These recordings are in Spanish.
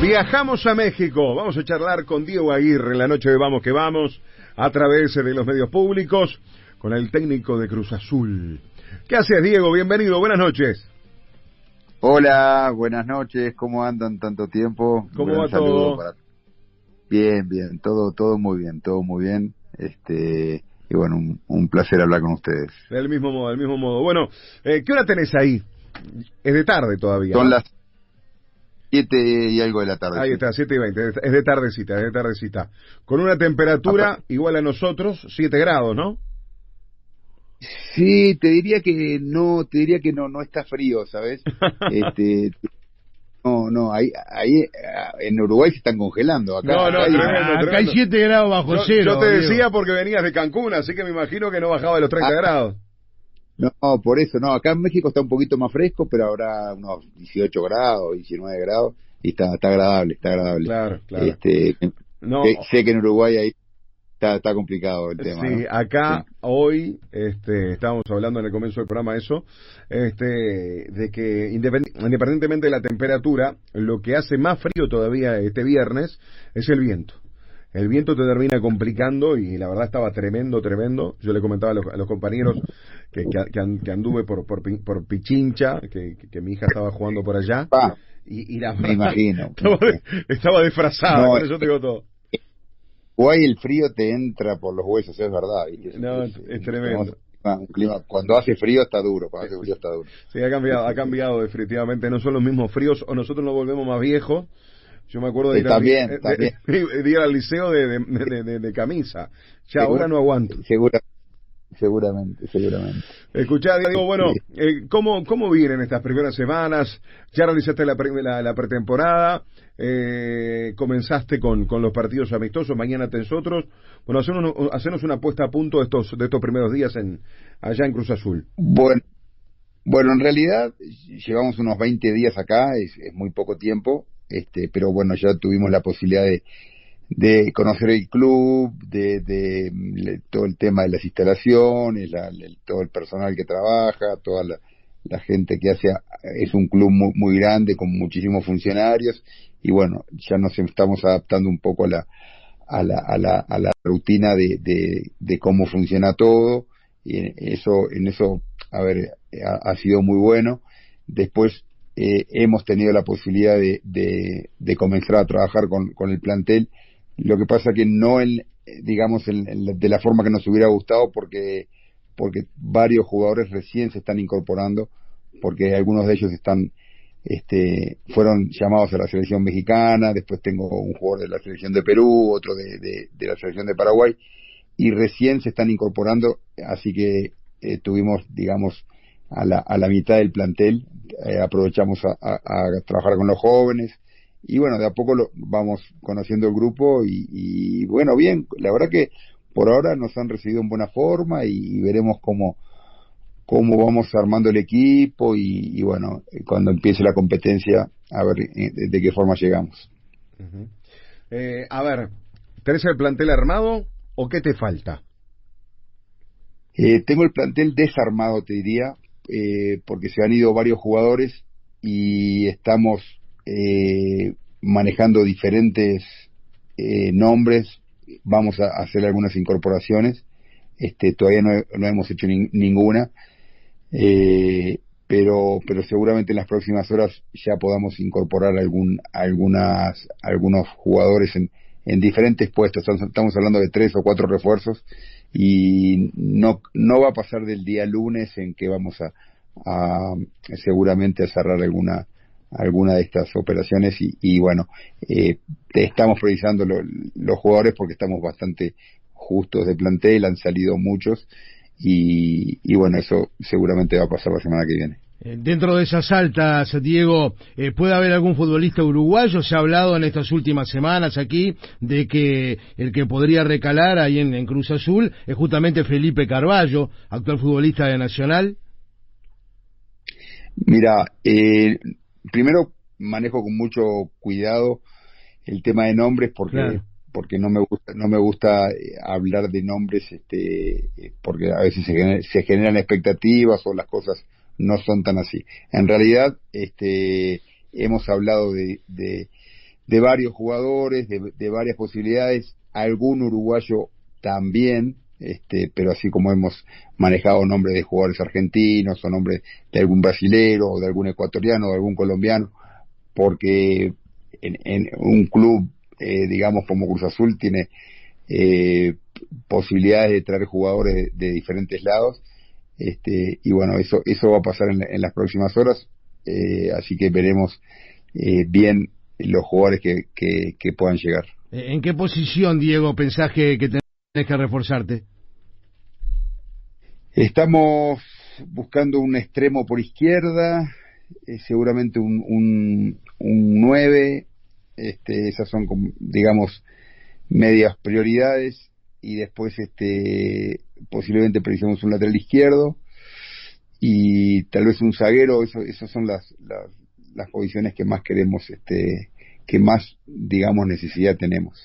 Viajamos a México. Vamos a charlar con Diego Aguirre en la noche de Vamos que Vamos a través de los medios públicos con el técnico de Cruz Azul. ¿Qué haces, Diego? Bienvenido. Buenas noches. Hola, buenas noches. ¿Cómo andan tanto tiempo? ¿Cómo va todo? Bien, bien. Todo, todo muy bien. Todo muy bien. Este y bueno, un, placer hablar con ustedes. Del mismo modo, del mismo modo. Bueno, eh, ¿qué hora tenés ahí? Es de tarde todavía. Son las siete y algo de la tarde. Ahí está, siete y veinte. Es de tardecita, es de tardecita. Con una temperatura igual a nosotros, siete grados, ¿no? Sí, te diría que no, te diría que no, no está frío, ¿sabes? este, no, no, ahí, ahí en Uruguay se están congelando. Acá, no, no, hay, acá hay 7 grados bajo cero. Yo te decía porque venías de Cancún, así que me imagino que no bajaba de los 30 ah. grados. No, por eso, no, acá en México está un poquito más fresco, pero ahora unos 18 grados, 19 grados, y está, está agradable, está agradable. Claro, claro. Este, no. sé, que en Uruguay ahí está, está complicado el tema. Sí, acá hoy, este, estábamos hablando en el comienzo del programa eso, este, de que independientemente de la temperatura, lo que hace más frío todavía este viernes es el viento el viento te termina complicando y la verdad estaba tremendo, tremendo. Yo le comentaba a los, compañeros que, que, anduve por, por, por Pichincha, que, que, mi hija estaba jugando por allá. y, y la me imagino. Estaba, disfrazada, por eso te digo todo. Guay, el frío te entra por los huesos, es verdad. no, es, tremendo. cuando hace frío está duro, cuando hace frío está duro. Sí, ha cambiado, ha cambiado definitivamente. No son los mismos fríos, o nosotros nos volvemos más viejos, yo me acuerdo de ir, al, liceo de, camisa. Ya ahora no aguanto. seguramente, seguramente. Escuchá, digo, bueno, eh, ¿cómo, ¿cómo vienen estas primeras semanas? Ya realizaste la, la, pretemporada, eh, comenzaste con, con los partidos amistosos, mañana tenés otros. Bueno, hacernos, hacernos una puesta a punto de estos, de estos primeros días en, allá en Cruz Azul. Bueno, bueno, en realidad llevamos unos 20 días acá, es, es muy poco tiempo este, pero bueno, ya tuvimos la posibilidad de, de conocer el club, de, de, todo el tema de las instalaciones, la, todo el personal que trabaja, toda la, gente que hace, es un club muy, muy, grande con muchísimos funcionarios y bueno, ya nos estamos adaptando un poco a la, a la, a la, a la rutina de, de, cómo funciona todo y eso, en eso, a ver, ha sido muy bueno. Después eh, hemos tenido la posibilidad de, de, comenzar a trabajar con, el plantel. Lo que pasa que no en, digamos, de la forma que nos hubiera gustado porque, porque varios jugadores recién se están incorporando, porque algunos de ellos están, este, fueron llamados a la selección mexicana, después tengo un jugador de la selección de Perú, otro de, de, la selección de Paraguay, y recién se están incorporando, así que eh, tuvimos, digamos, a la, a la mitad del plantel, eh, aprovechamos a, trabajar con los jóvenes y bueno, de a poco lo, vamos conociendo el grupo y, bueno, bien, la verdad que por ahora nos han recibido en buena forma y, veremos cómo, cómo vamos armando el equipo y, bueno, cuando empiece la competencia, a ver eh, de, qué forma llegamos. eh, a ver, ¿tenés el plantel armado o qué te falta? Eh, tengo el plantel desarmado, te diría, eh, porque se han ido varios jugadores y estamos eh, manejando diferentes eh, nombres. Vamos a hacer algunas incorporaciones. Este, todavía no, hemos hecho ninguna, pero, pero seguramente en las próximas horas ya podamos incorporar algún, algunas, algunos jugadores en, en diferentes puestos. Estamos hablando de tres o cuatro refuerzos y no, no va a pasar del día lunes en que vamos a, a seguramente a cerrar alguna alguna de estas operaciones y, bueno eh, estamos priorizando los jugadores porque estamos bastante justos de plantel han salido muchos y, y bueno eso seguramente va a pasar la semana que viene Dentro de esas altas, Diego, eh, ¿puede haber algún futbolista uruguayo? Se ha hablado en estas últimas semanas aquí de que el que podría recalar ahí en, Cruz Azul es justamente Felipe Carballo, actual futbolista de Nacional. Mira, eh, primero manejo con mucho cuidado el tema de nombres porque porque no me gusta no me gusta hablar de nombres este porque a veces se, se generan expectativas o las cosas no son tan así. En realidad, este, hemos hablado de, de, varios jugadores, de, varias posibilidades, algún uruguayo también, este, pero así como hemos manejado nombres de jugadores argentinos o nombres de algún brasilero o de algún ecuatoriano o de algún colombiano, porque en, un club, eh, digamos, como Cruz Azul tiene eh, posibilidades de traer jugadores de, diferentes lados, este, y bueno, eso, eso va a pasar en, las próximas horas, eh, así que veremos bien los jugadores que, que, puedan llegar. ¿En qué posición, Diego, pensás que, que tenés que reforzarte? Estamos buscando un extremo por izquierda, eh, seguramente un, un, un 9, este, esas son, digamos, medias prioridades, y después este, posiblemente precisamos un lateral izquierdo, y tal vez un zaguero, eso, esas son las, las, las posiciones que más queremos, este, que más, digamos, necesidad tenemos.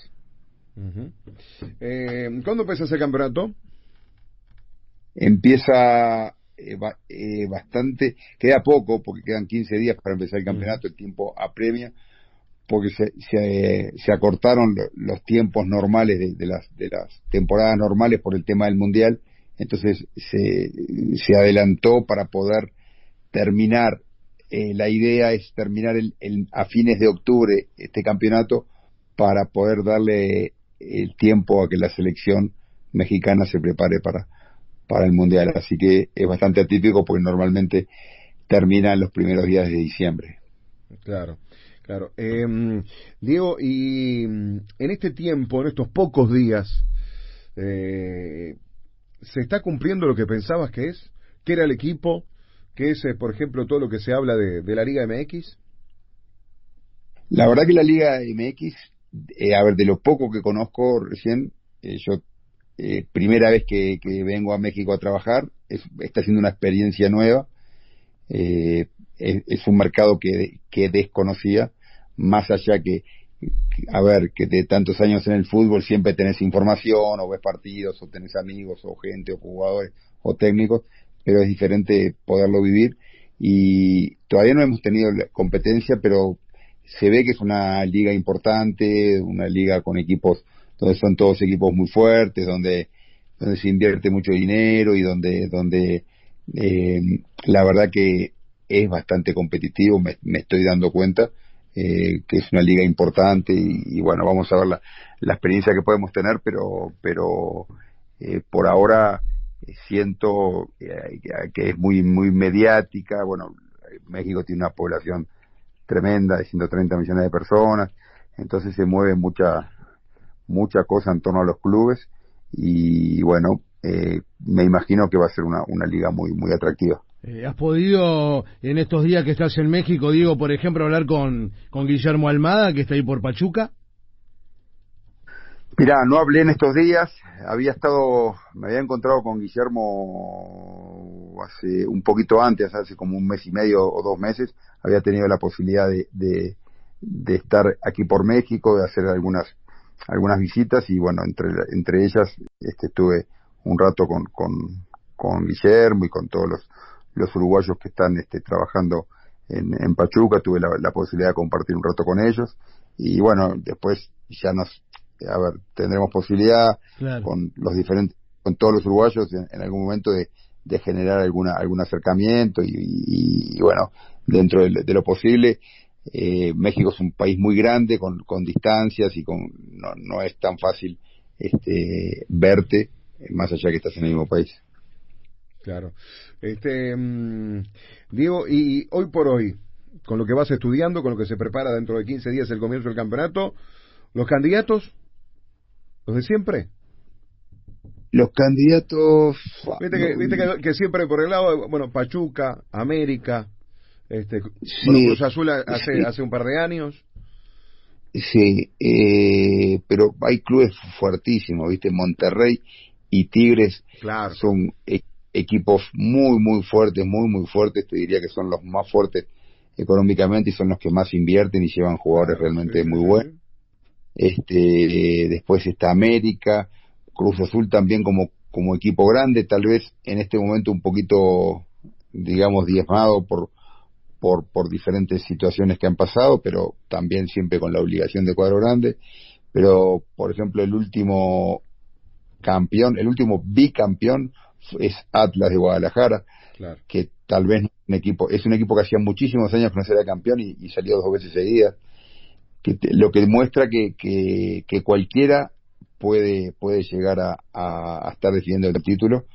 eh, ¿Cuándo empieza ese campeonato? empieza eh, eh, bastante, queda poco porque quedan 15 días para empezar el campeonato, el tiempo apremia, porque se, se, acortaron los tiempos normales de, las, de las temporadas normales por el tema del Mundial, entonces se, adelantó para poder terminar, eh, la idea es terminar el, a fines de octubre este campeonato para poder darle el tiempo a que la selección mexicana se prepare para, para el Mundial. Así que es bastante atípico porque normalmente termina en los primeros días de diciembre. Claro. Claro. Eh, Diego, y mm, en este tiempo, en estos pocos días, eh, ¿se está cumpliendo lo que pensabas que es? ¿Qué era el equipo? ¿Qué es, eh, por ejemplo, todo lo que se habla de, la Liga MX? La verdad que la Liga MX, eh, a ver, de lo poco que conozco recién, eh, yo primera vez que, vengo a México a trabajar, está siendo una experiencia nueva, es, un mercado que, que desconocía, más allá que, a ver, que de tantos años en el fútbol siempre tenés información, o ves partidos, o tenés amigos, o gente, o jugadores, o técnicos, pero es diferente poderlo vivir, y todavía no hemos tenido competencia, pero se ve que es una liga importante, una liga con equipos donde son todos equipos muy fuertes, donde, donde se invierte mucho dinero y donde, donde eh, la verdad que es bastante competitivo, me, estoy dando cuenta eh, que es una liga importante y, bueno, vamos a ver la, la, experiencia que podemos tener, pero, pero eh, por ahora siento que es muy, muy mediática, bueno, México tiene una población tremenda de 130 millones de personas, entonces se mueve mucha mucha cosa en torno a los clubes y bueno, eh, me imagino que va a ser una, una liga muy, muy atractiva. Eh, ¿Has podido en estos días que estás en México, Diego, por ejemplo, hablar con, con Guillermo Almada, que está ahí por Pachuca? Mira, no hablé en estos días, había estado, me había encontrado con Guillermo hace un poquito antes, hace como un mes y medio o dos meses, había tenido la posibilidad de, de, de estar aquí por México, de hacer algunas algunas visitas. Y bueno, entre, entre ellas este, estuve un rato con, con, con Guillermo y con todos los, los uruguayos que están este, trabajando en, en Pachuca, tuve la, posibilidad de compartir un rato con ellos y bueno, después ya nos, a ver, tendremos posibilidad con los diferentes, con todos los uruguayos en, algún momento de, de generar alguna, algún acercamiento y, y, bueno, dentro de, lo posible eh, México es un país muy grande con, con distancias y con no, no es tan fácil este, verte más allá que estás en el mismo país. Claro. Este, mm, Diego, y hoy por hoy, con lo que vas estudiando, con lo que se prepara dentro de 15 días el comienzo del campeonato, los candidatos, los de siempre. Los candidatos. Viste que, viste que, que siempre por el lado, bueno, Pachuca, América, este, Cruz Azul hace, hace un par de años. Sí, eh, pero hay clubes fuertísimos, ¿viste? Monterrey y Tigres claro. son equipos muy, muy fuertes, muy, muy fuertes. Te diría que son los más fuertes económicamente y son los que más invierten y llevan jugadores realmente muy buenos. Este, después está América, Cruz Azul también como, como equipo grande, tal vez en este momento un poquito, digamos, diezmado por, por, por diferentes situaciones que han pasado, pero también siempre con la obligación de cuadro grande. Pero, por ejemplo, el último campeón, el último bicampeón es Atlas de Guadalajara, que tal vez un equipo, es un equipo que hacía muchísimos años que no era campeón y, salió dos veces seguidas, que lo que demuestra que, que, cualquiera puede, puede llegar a, a, estar defendiendo el título.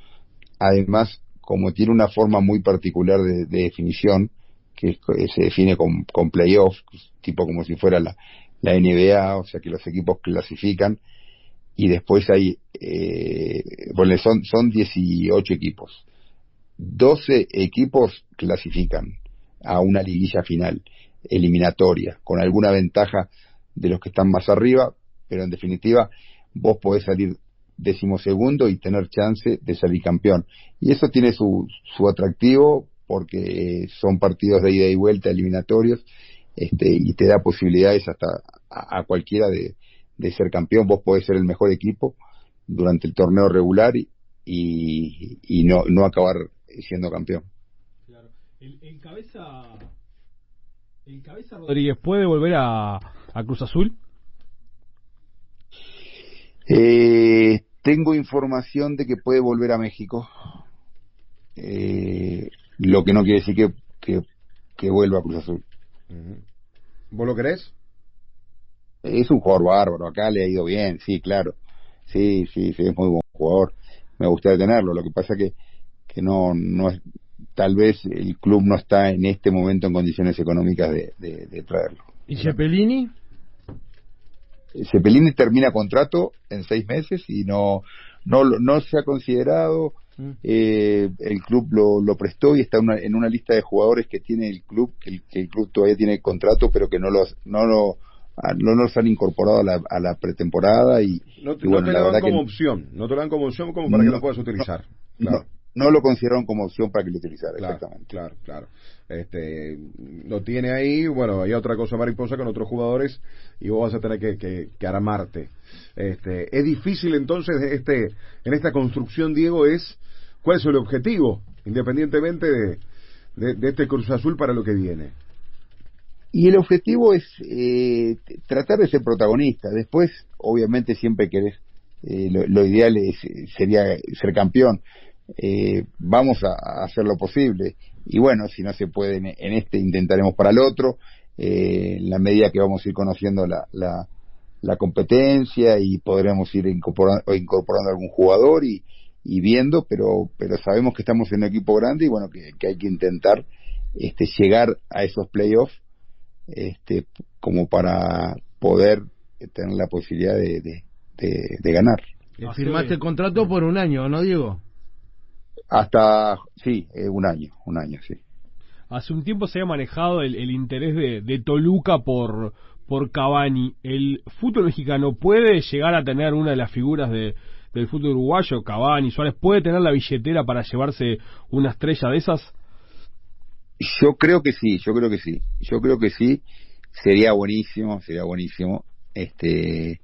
Además, como tiene una forma muy particular de, definición, que se define con, con playoff, tipo como si fuera la, la NBA, o sea que los equipos clasifican y después hay, eh, bueno, son, son 18 equipos. 12 equipos clasifican a una liguilla final, eliminatoria, con alguna ventaja de los que están más arriba, pero en definitiva vos podés salir decimosegundo y tener chance de salir campeón. Y eso tiene su, su atractivo porque son partidos de ida y vuelta eliminatorios este, y te da posibilidades hasta a, cualquiera de, de, ser campeón. Vos podés ser el mejor equipo durante el torneo regular y, y, no, no acabar siendo campeón. Claro. El, cabeza, el cabeza Rodríguez puede volver a, a Cruz Azul. Eh, tengo información de que puede volver a México. Eh, lo que no quiere decir que, que, que vuelva a Cruz Azul. ¿Vos lo crees? Es un jugador bárbaro, acá le ha ido bien, sí, claro. Sí, sí, sí, es muy buen jugador. Me gustaría tenerlo. Lo que pasa que que no, no es, tal vez el club no está en este momento en condiciones económicas de, de, traerlo. ¿Y Cepelini? Cepelini termina contrato en seis meses y no, no, no se ha considerado. Mm. Eh, el club lo, lo prestó y está en una lista de jugadores que tiene el club, que el, que el club todavía tiene contrato, pero que no los, no lo, no nos han incorporado a la, a la pretemporada y, no, te, lo dan como opción, no te lo dan como opción como para que lo puedas utilizar. Claro no lo consideraron como opción para que lo utilizara. Claro, exactamente. claro, claro. Este, lo tiene ahí, bueno, hay otra cosa mariposa con otros jugadores y vos vas a tener que, que, armarte. Este, es difícil entonces este, en esta construcción, Diego, es cuál es el objetivo, independientemente de, de, este Cruz Azul para lo que viene. Y el objetivo es eh, tratar de ser protagonista. Después, obviamente, siempre querés, eh, lo, ideal es, sería ser campeón eh, vamos a, hacer lo posible. Y bueno, si no se puede en, este, intentaremos para el otro, eh, en la medida que vamos a ir conociendo la, la, competencia y podremos ir incorporando, incorporando algún jugador y, y, viendo, pero, pero sabemos que estamos en un equipo grande y bueno, que, hay que intentar este, llegar a esos playoffs este, como para poder tener la posibilidad de, de, de ganar. Firmaste el contrato por un año, ¿no, Diego? Hasta, sí, eh, un año, un año, sí. Hace un tiempo se había manejado el, interés de, de, Toluca por, por Cavani. ¿El fútbol mexicano puede llegar a tener una de las figuras de, del fútbol uruguayo, Cavani, Suárez? ¿Puede tener la billetera para llevarse una estrella de esas? Yo creo que sí, yo creo que sí. Yo creo que sí. Sería buenísimo, sería buenísimo. Este,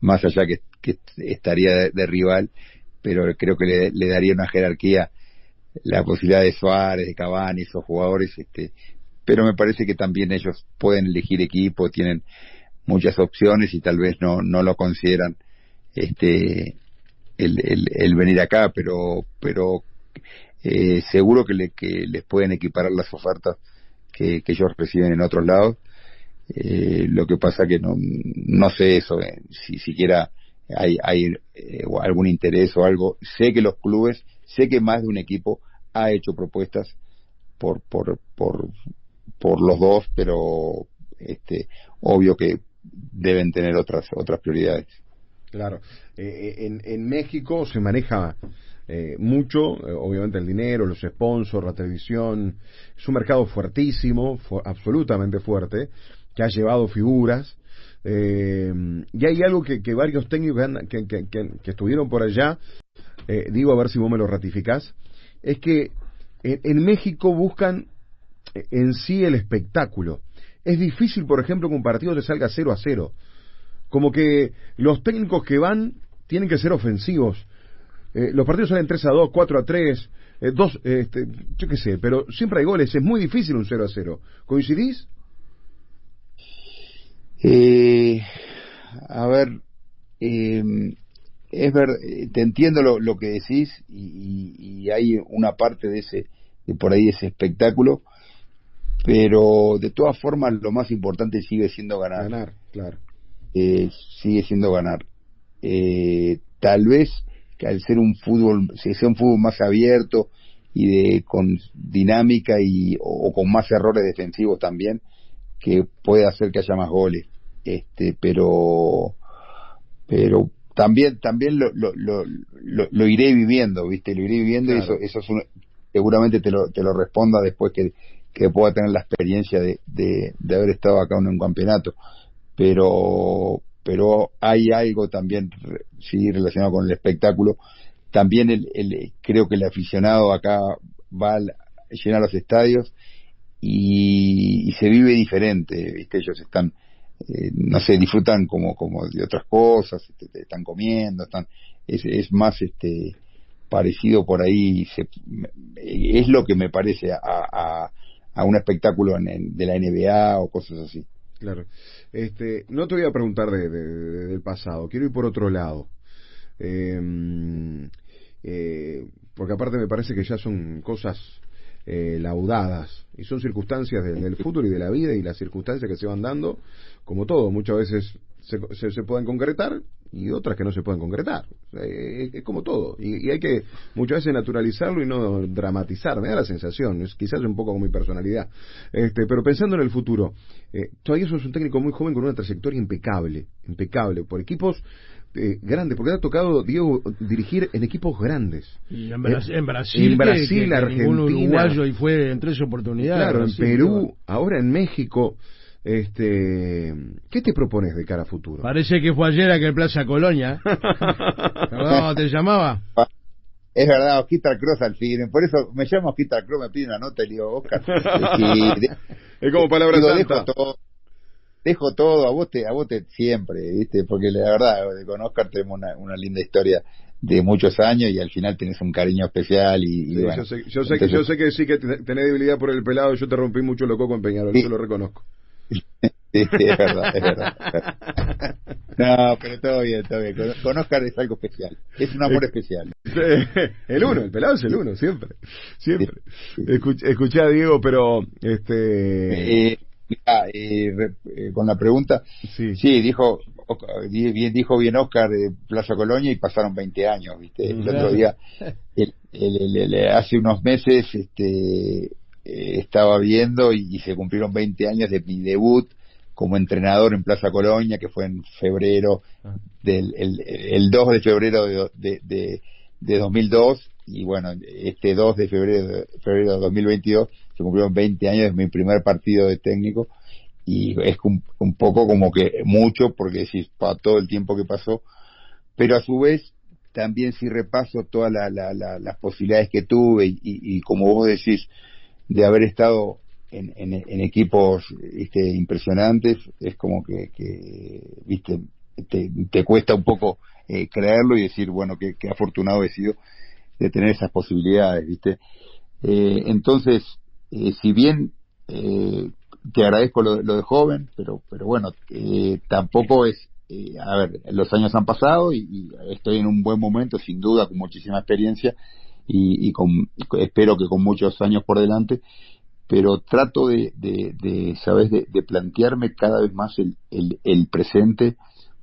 más allá que, que estaría de rival pero creo que le, daría una jerarquía la posibilidad de Suárez, de Cavani, esos jugadores, este, pero me parece que también ellos pueden elegir equipo, tienen muchas opciones y tal vez no, no lo consideran este el, el, venir acá, pero pero eh, seguro que, le, que les pueden equiparar las ofertas que, ellos reciben en otros lados. Eh, lo que pasa que no, no sé eso, eh, si siquiera hay, hay eh, algún interés o algo. Sé que los clubes, sé que más de un equipo ha hecho propuestas por, por, por, por los dos, pero este, obvio que deben tener otras, otras prioridades. Claro. En, en México se maneja mucho, obviamente el dinero, los sponsors, la televisión. Es un mercado fuertísimo, absolutamente fuerte, que ha llevado figuras eh, y hay algo que, varios técnicos que, estuvieron por allá, eh, digo a ver si vos me lo ratificás, es que en, México buscan eh, en sí el espectáculo. Es difícil, por ejemplo, que un partido te salga 0 a 0. Como que los técnicos que van tienen que ser ofensivos. Los partidos salen 3 a 2, 4 a 3, eh, dos, este, yo qué sé, pero siempre hay goles, es muy difícil un 0 a 0. ¿Coincidís? Eh, a ver, eh, es ver, te entiendo lo, lo que decís y, y, hay una parte de ese, de por ahí ese espectáculo, pero de todas formas lo más importante sigue siendo ganar. Ganar, claro. Eh, sigue siendo ganar. Eh, tal vez que al ser un fútbol, si sea un fútbol más abierto y de con dinámica y o, con más errores defensivos también, que puede hacer que haya más goles. Este, pero pero también también lo, lo, lo, lo, iré viviendo, ¿viste? Lo iré viviendo y eso eso es seguramente te lo te lo responda después que que pueda tener la experiencia de, de, de haber estado acá en un campeonato. Pero pero hay algo también sí relacionado con el espectáculo. También el, el, creo que el aficionado acá va a llenar los estadios y, y, se vive diferente viste ellos están eh, no sé disfrutan como como de otras cosas este, están comiendo están es, es más este parecido por ahí se, es lo que me parece a, a, un espectáculo en, de la NBA o cosas así claro. Este no te voy a preguntar de, de, de, del pasado quiero ir por otro lado. Eh, eh, porque aparte me parece que ya son cosas eh, laudadas y son circunstancias del, fútbol y de la vida y las circunstancias que se van dando, como todo, muchas veces se, se, se pueden concretar y otras que no se pueden concretar. Es, es como todo. Y, y, hay que muchas veces naturalizarlo y no dramatizar. Me da la sensación. Es, quizás un poco como mi personalidad. Este, pero pensando en el futuro, eh, todavía sos un técnico muy joven con una trayectoria impecable. Impecable. Por equipos eh, grande, porque ha tocado, Diego, dirigir en equipos grandes. Y en, Brasil, eh, en Brasil, en Brasil, que, que Argentina. uruguayo y fue en tres oportunidades. Claro, Brasil, en Perú, ahora en México. Este, ¿qué te propones de cara a futuro? Parece que fue ayer aquel Plaza Colonia. ¿Cómo te llamaba? Es verdad, Osquita Cross al fin. Por eso me llamo Osquita Cross, me pide una nota y le digo, Oscar. Es, es como palabra digo, santa. Dejo todo, dejo todo a vos te, a vos te siempre, ¿viste? Porque la verdad, con Oscar tenemos una, una linda historia de muchos años y al final tenés un cariño especial y, y Sí, bueno, yo, sé, yo, sé entonces- que, yo sé que sí que ten- tenés debilidad por el pelado, yo te rompí mucho los cocos en Peñarol, Sí. yo lo reconozco. Sí, sí, es verdad, es verdad. No, pero todo bien, todo bien. Con, Oscar es algo especial. Es un amor especial. el uno, el pelado es el uno, siempre, siempre. Sí. Escuch, escuchá, Diego, pero, este, Eh, mirá, eh, eh, con la pregunta, sí, sí, dijo, bien, dijo bien Oscar de Plaza Colonia y pasaron 20 años, ¿viste? El otro día, el- el- el- el- hace unos meses, este, eh, estaba viendo y, y se cumplieron 20 años de mi debut como entrenador en Plaza Colonia, que fue en febrero Ah. del el, el 2 de febrero de, de, de, de 2002 y bueno, este 2 de febrero de, febrero de 2022 se cumplieron 20 años de mi primer partido de técnico y es un, un poco como que mucho porque si para todo el tiempo que pasó, pero a su vez también si repaso todas la, la, la, las posibilidades que tuve y, y, y como vos decís, de haber estado en, en, equipos impresionantes, es como que, que viste, te, cuesta un poco eh, creerlo y decir, bueno, qué qué afortunado he sido de tener esas posibilidades, ¿viste? Eh, entonces, eh, si bien te agradezco lo, lo de joven, pero, pero bueno, tampoco es, a ver, los años han pasado y estoy en un buen momento, sin duda, con muchísima experiencia y, y con, espero que con muchos años por delante, pero trato de, de, de ¿sabes?, de, de plantearme cada vez más el, el, el presente,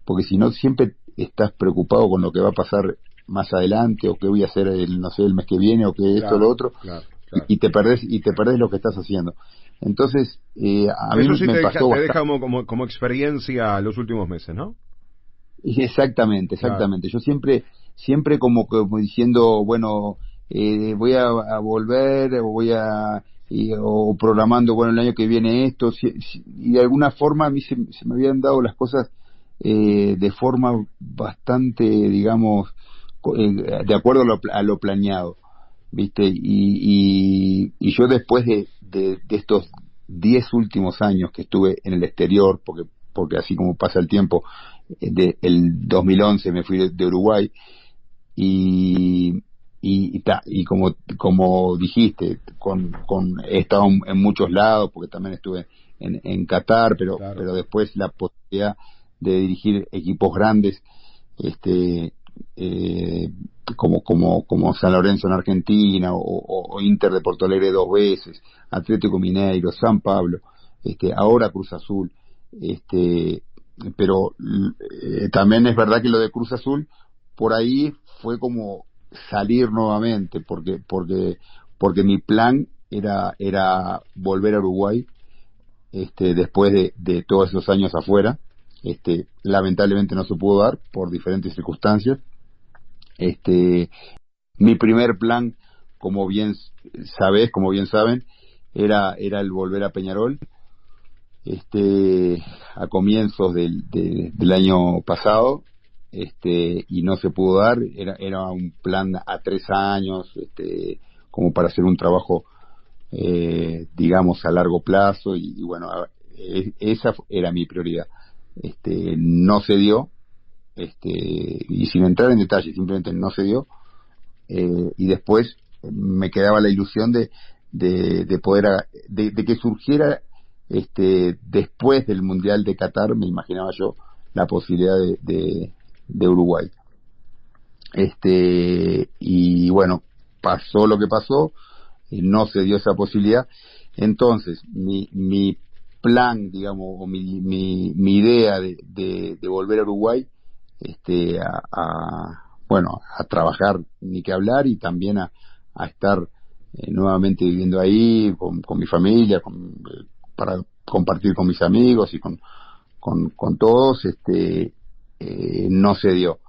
porque si no siempre estás preocupado con lo que va a pasar más adelante o qué voy a hacer el, no sé, el mes que viene o que esto o lo otro claro, claro. y te perdés y te perdés lo que estás haciendo. Entonces, eh, a mí Eso sí me te, deja, pasó te bastante- deja como, como, como experiencia los últimos meses, ¿no? Exactamente, exactamente. Yo siempre, siempre como, como diciendo, bueno, eh, voy a, volver, o voy a, y- o programando, bueno, el año que viene esto, y de alguna forma a mí se, se me habían dado las cosas eh, de forma bastante, digamos, eh, de acuerdo a lo, a lo planeado, ¿viste? Y, y, y yo después de, de, estos 10 últimos años que estuve en el exterior, porque, porque así como pasa el tiempo, eh, de, el 2011 me fui de Uruguay y, y, y como, como dijiste, con, con, he estado en muchos lados, porque también estuve en, en Qatar, pero, pero después la posibilidad de dirigir equipos grandes, este, eh, como, como, como San Lorenzo en Argentina, o, Inter de Porto Alegre dos veces, Atlético Mineiro, San Pablo, este, ahora Cruz Azul, este, pero eh, también es verdad que lo de Cruz Azul, por ahí fue como salir nuevamente, porque, porque, porque mi plan era, era volver a Uruguay, este, después de, todos esos años afuera, este, lamentablemente no se pudo dar por diferentes circunstancias. Este, mi primer plan, como bien sabes, como bien saben, era, era el volver a Peñarol, este, a comienzos del, del año pasado, este, y no se pudo dar, era, era un plan a tres años, este, como para hacer un trabajo, eh, digamos, a largo plazo, y bueno, esa era mi prioridad. Este, no se dio, este, y sin entrar en detalle, simplemente no se dio, eh, y después me quedaba la ilusión de, de, poder, de, que surgiera este, después del Mundial de Qatar, me imaginaba yo, la posibilidad de, de, Uruguay. Este, y bueno, pasó lo que pasó, no se dio esa posibilidad. Entonces, mi, mi plan, digamos, o mi, mi, idea de, de, volver a Uruguay, este, a, bueno, a trabajar ni que hablar y también a, a estar eh, nuevamente viviendo ahí con, con mi familia, con, para compartir con mis amigos y con, con, con todos, este, eh, no se dio.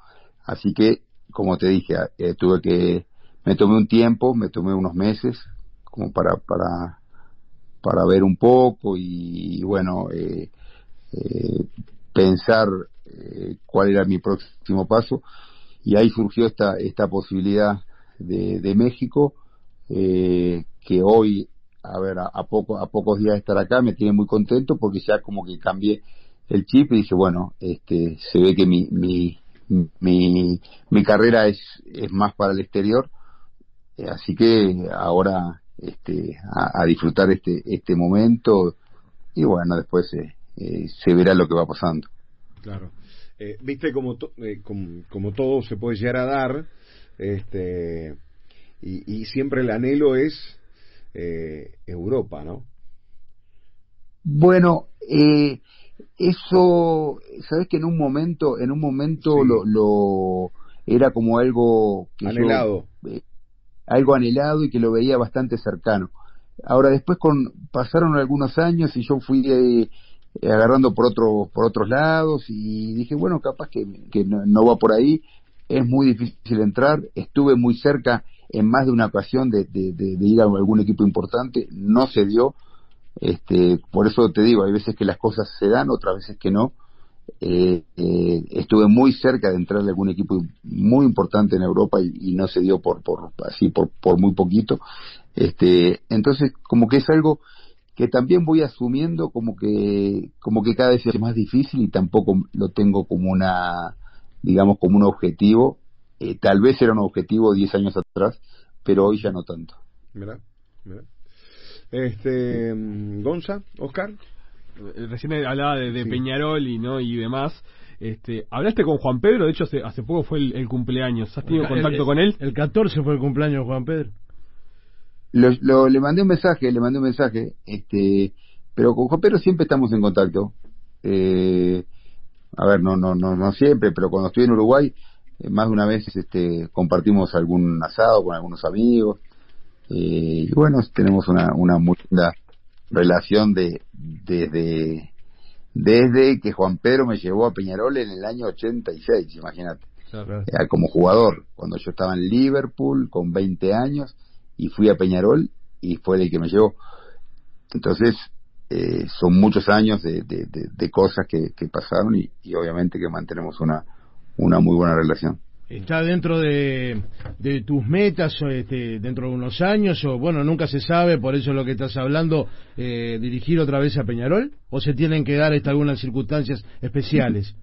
Así que, como te dije, eh, tuve que, me tomé un tiempo, me tomé unos meses, como para, para para ver un poco y, bueno, eh, eh, pensar cuál era mi próximo paso. Y ahí surgió esta, esta posibilidad de, de México, que hoy, a ver, a, poco, a pocos días de estar acá me tiene muy contento porque ya como que cambié el chip y dije, bueno, este, se ve que mi, mi, mi, mi carrera es, es más para el exterior, así que ahora este, a, disfrutar este, este momento y bueno, después eh, eh, se verá lo que va pasando. Claro. Eh, viste como, como, todo se puede llegar a dar, este, y, siempre el anhelo es Europa, ¿no? Bueno, eso, sabes que en un momento, en un momento lo, lo, era como algo que anhelado. algo anhelado y que lo veía bastante cercano. Ahora después con pasaron algunos años y yo fui eh, agarrando por otro, por otros lados y dije bueno capaz que, que no, va por ahí. Es muy difícil entrar. Estuve muy cerca en más de una ocasión de, de, de, ir a algún equipo importante. No se dio este por eso te digo hay veces que las cosas se dan otras veces que no. Eh, eh, estuve muy cerca de entrar en algún equipo muy importante en Europa y, no se dio por, así por, por muy poquito. Este entonces como que es algo que también voy asumiendo como que como que cada vez es más difícil y tampoco lo tengo como una digamos como un objetivo. Eh, tal vez era un objetivo 10 años atrás pero hoy ya no tanto. Mira, mira. Este Gonza Oscar eh, recién hablaba de, Peñarol y no y demás. Este, hablaste con Juan Pedro, de hecho hace, hace poco fue el, cumpleaños. ¿Has tenido contacto con él? El 14 fue el cumpleaños de Juan Pedro. Lo, le mandé un mensaje, le mandé un mensaje, este, pero con Juan Pedro siempre estamos en contacto. Eh, a ver, no, no, no, no siempre, pero cuando estoy en Uruguay, eh, más de una vez este, compartimos algún asado con algunos amigos. Y bueno, tenemos una, una muy linda relación de desde desde que Juan Pedro me llevó a Peñarol en el año 86, imagínate. Como jugador, cuando yo estaba en Liverpool con 20 años y fui a Peñarol y fue el que me llevó. Entonces, eh, son muchos años de, de, cosas que, que pasaron y, y, obviamente que mantenemos una, una muy buena relación está dentro de, tus metas este, dentro de unos años o bueno nunca se sabe por eso es lo que estás hablando eh, dirigir otra vez a Peñarol o se tienen que dar algunas circunstancias especiales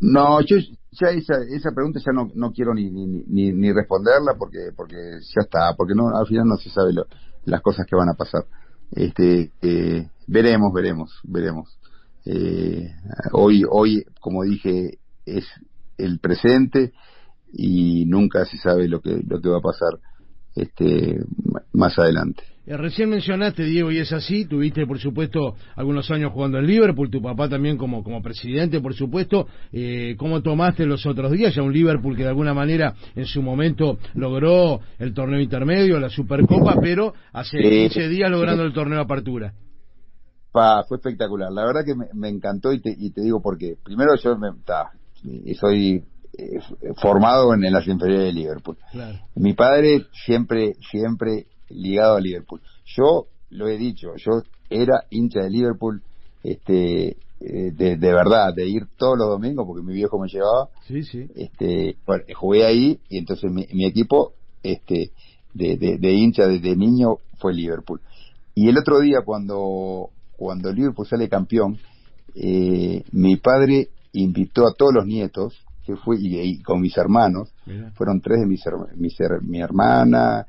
no yo ya esa, esa pregunta ya no, no quiero ni, ni, ni, ni responderla porque porque ya está, porque no al final no se sabe lo, las cosas que van a pasar. Este, eh, veremos, veremos, veremos. Eh, hoy, hoy, como dije, es el presente y nunca se sabe lo que, lo que va a pasar este, más adelante. Eh, recién mencionaste, Diego, y es así, tuviste, por supuesto, algunos años jugando en Liverpool, tu papá también como, como presidente, por supuesto. Eh, ¿Cómo tomaste los otros días? Ya un Liverpool que de alguna manera en su momento logró el torneo intermedio, la Supercopa, pero hace 15 días logrando el torneo apertura. Pa, fue espectacular. La verdad que me, encantó y te, y te digo por qué. Primero yo me, ta, soy eh, formado en, las inferiores de Liverpool. Mi padre siempre, siempre ligado a Liverpool. Yo lo he dicho, yo era hincha de Liverpool, este, eh, de, verdad, de ir todos los domingos porque mi viejo me llevaba. Sí, sí. Este, jugué ahí y entonces mi, equipo, este, de, de, hincha desde niño fue Liverpool. Y el otro día cuando, cuando Liverpool sale campeón, eh, mi padre invitó a todos los nietos que fue y, con mis hermanos. Fueron tres de mis, mis mi hermana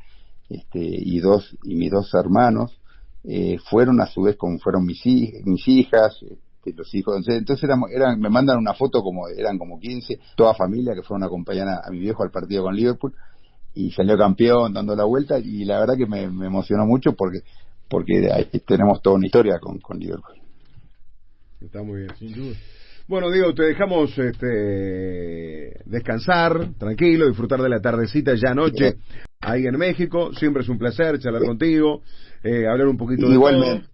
este, y dos y mis dos hermanos. Eh, fueron a su vez como fueron mis, mis hijas este, los hijos. Entonces eran, eran me mandan una foto como eran como 15 toda familia que fueron a acompañar a, mi viejo al partido con Liverpool y salió campeón dando la vuelta y la verdad que me, emocionó mucho porque porque ahí tenemos toda una historia con, con Liverpool. Está muy bien. Sin duda bueno, Diego, te dejamos este, descansar, tranquilo, disfrutar de la tardecita ya anoche ahí en México. Siempre es un placer charlar contigo, eh, hablar un poquito de Igualmente.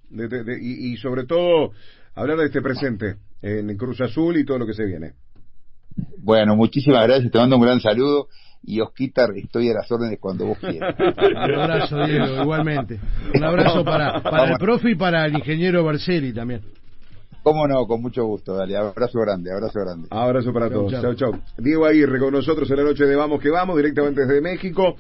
y, y, sobre todo hablar de este presente en Cruz Azul y todo lo que se viene. Bueno, muchísimas gracias, te mando un gran saludo y Osquitar, estoy a las órdenes cuando vos quieras. Un abrazo, Diego, igualmente. Un abrazo para, para el profe y para el ingeniero Barceli también. Cómo no, con mucho gusto, dale, abrazo grande, abrazo grande. Abrazo para todos, chao, chao. Diego Aguirre con nosotros en la noche de Vamos que Vamos, directamente desde México.